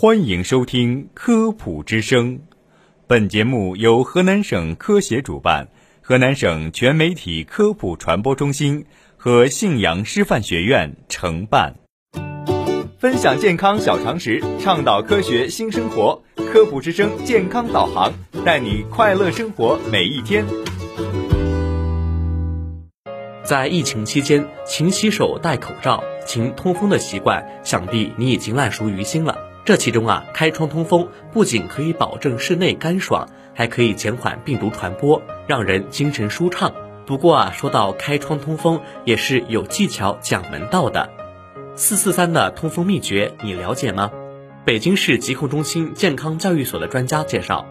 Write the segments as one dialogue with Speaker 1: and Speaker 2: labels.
Speaker 1: 欢迎收听《科普之声》，本节目由河南省科协主办，河南省全媒体科普传播中心和信阳师范学院承办。分享健康小常识，倡导科学新生活，《科普之声》健康导航，带你快乐生活每一天。
Speaker 2: 在疫情期间，勤洗手、戴口罩、勤通风的习惯，想必你已经烂熟于心了。这其中啊，开窗通风不仅可以保证室内干爽，还可以减缓病毒传播，让人精神舒畅。不过啊，说到开窗通风，也是有技巧、讲门道的。四四三的通风秘诀，你了解吗？北京市疾控中心健康教育所的专家介绍，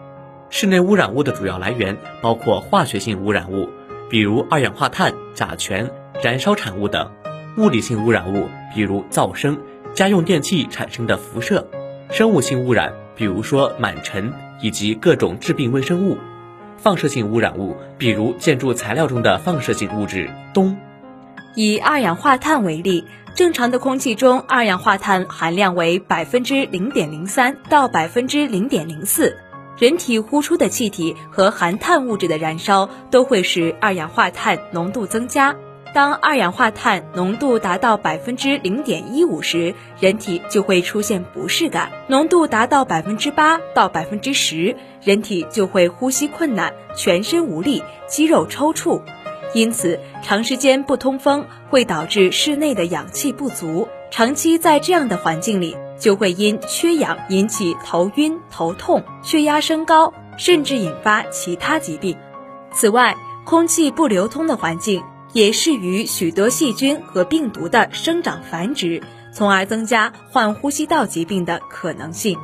Speaker 2: 室内污染物的主要来源包括化学性污染物。比如二氧化碳、甲醛、燃烧产物等物理性污染物，比如噪声、家用电器产生的辐射；生物性污染，比如说螨尘以及各种致病微生物；放射性污染物，比如建筑材料中的放射性物质氡。
Speaker 3: 以二氧化碳为例，正常的空气中二氧化碳含量为百分之零点零三到百分之零点零四。人体呼出的气体和含碳物质的燃烧都会使二氧化碳浓度增加。当二氧化碳浓度达到百分之零点一五时，人体就会出现不适感；浓度达到百分之八到百分之十，人体就会呼吸困难、全身无力、肌肉抽搐。因此，长时间不通风会导致室内的氧气不足，长期在这样的环境里。就会因缺氧引起头晕、头痛、血压升高，甚至引发其他疾病。此外，空气不流通的环境也适于许多细菌和病毒的生长繁殖，从而增加患呼吸道疾病的可能性。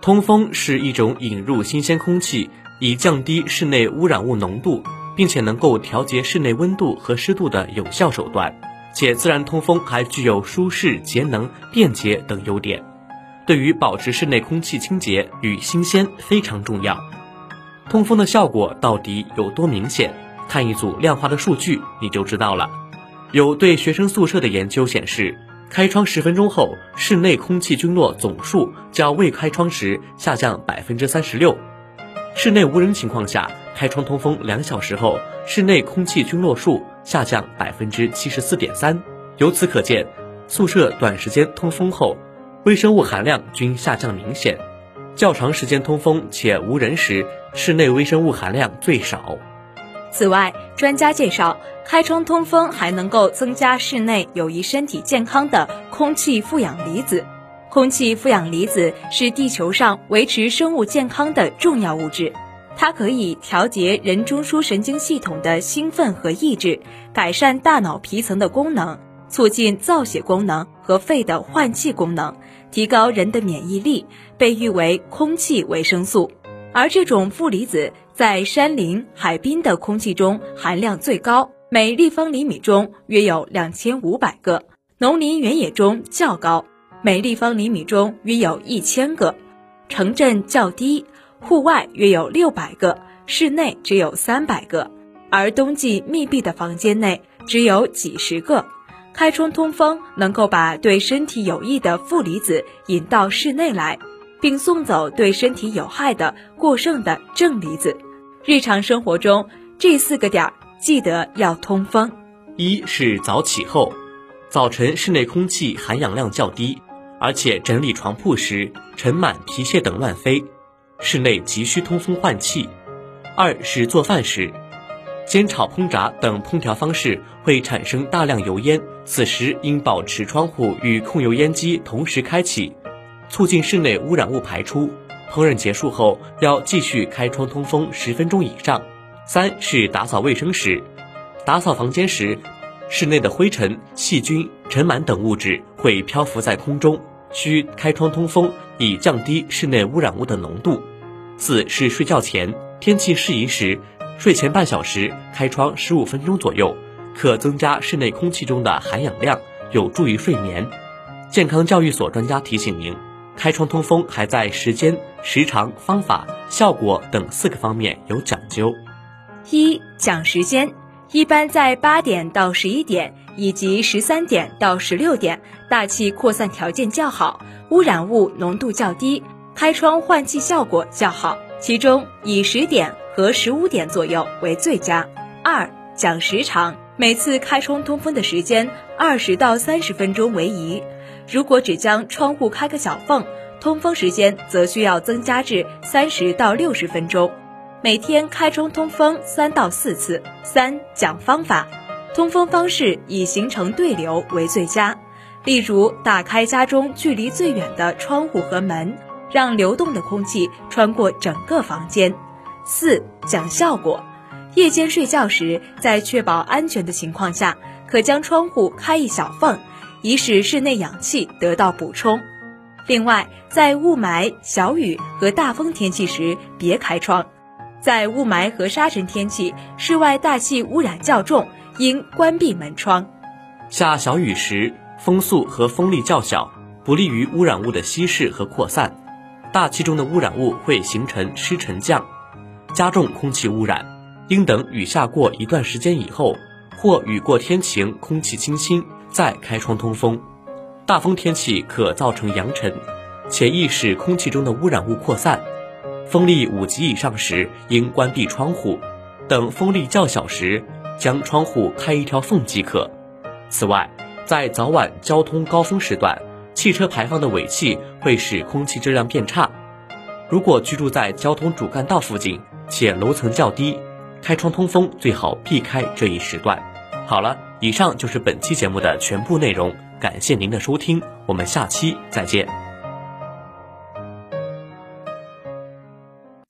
Speaker 2: 通风是一种引入新鲜空气，以降低室内污染物浓度，并且能够调节室内温度和湿度的有效手段。且自然通风还具有舒适、节能、便捷等优点，对于保持室内空气清洁与新鲜非常重要。通风的效果到底有多明显？看一组量化的数据你就知道了。有对学生宿舍的研究显示，开窗十分钟后，室内空气菌落总数较未开窗时下降百分之三十六；室内无人情况下，开窗通风两小时后，室内空气菌落数。下降百分之七十四点三，由此可见，宿舍短时间通风后，微生物含量均下降明显。较长时间通风且无人时，室内微生物含量最少。
Speaker 3: 此外，专家介绍，开窗通风还能够增加室内有益身体健康的空气负氧离子。空气负氧离子是地球上维持生物健康的重要物质。它可以调节人中枢神经系统的兴奋和抑制，改善大脑皮层的功能，促进造血功能和肺的换气功能，提高人的免疫力，被誉为空气维生素。而这种负离子在山林、海滨的空气中含量最高，每立方厘米中约有两千五百个；农林原野中较高，每立方厘米中约有一千个；城镇较低。户外约有六百个，室内只有三百个，而冬季密闭的房间内只有几十个。开窗通风能够把对身体有益的负离子引到室内来，并送走对身体有害的过剩的正离子。日常生活中，这四个点儿记得要通风。
Speaker 2: 一是早起后，早晨室内空气含氧量较低，而且整理床铺时尘螨、皮屑等乱飞。室内急需通风换气。二是做饭时，煎炒烹炸等烹调方式会产生大量油烟，此时应保持窗户与控油烟机同时开启，促进室内污染物排出。烹饪结束后要继续开窗通风十分钟以上。三是打扫卫生时，打扫房间时，室内的灰尘、细菌、尘螨等物质会漂浮在空中，需开窗通风以降低室内污染物的浓度。四是睡觉前，天气适宜时，睡前半小时开窗十五分钟左右，可增加室内空气中的含氧量，有助于睡眠。健康教育所专家提醒您，开窗通风还在时间、时长、方法、效果等四个方面有讲究。
Speaker 3: 一讲时间，一般在八点到十一点，以及十三点到十六点，大气扩散条件较好，污染物浓度较低，开窗换气效果较好。其中以十点和十五点左右为最佳。二讲时长，每次开窗通风的时间二十到三十分钟为宜。如果只将窗户开个小缝，通风时间则需要增加至三十到六十分钟。每天开窗通风三到四次。三讲方法，通风方式以形成对流为最佳。例如，打开家中距离最远的窗户和门，让流动的空气穿过整个房间。四讲效果，夜间睡觉时，在确保安全的情况下，可将窗户开一小缝，以使室内氧气得到补充。另外，在雾霾、小雨和大风天气时，别开窗。在雾霾和沙尘天气，室外大气污染较重，应关闭门窗。
Speaker 2: 下小雨时，风速和风力较小，不利于污染物的稀释和扩散，大气中的污染物会形成湿沉降，加重空气污染。应等雨下过一段时间以后，或雨过天晴，空气清新，再开窗通风。大风天气可造成扬尘，且易使空气中的污染物扩散。风力五级以上时，应关闭窗户；等风力较小时，将窗户开一条缝即可。此外，在早晚交通高峰时段，汽车排放的尾气会使空气质量变差。如果居住在交通主干道附近且楼层较低，开窗通风最好避开这一时段。好了，以上就是本期节目的全部内容，感谢您的收听，我们下期再见。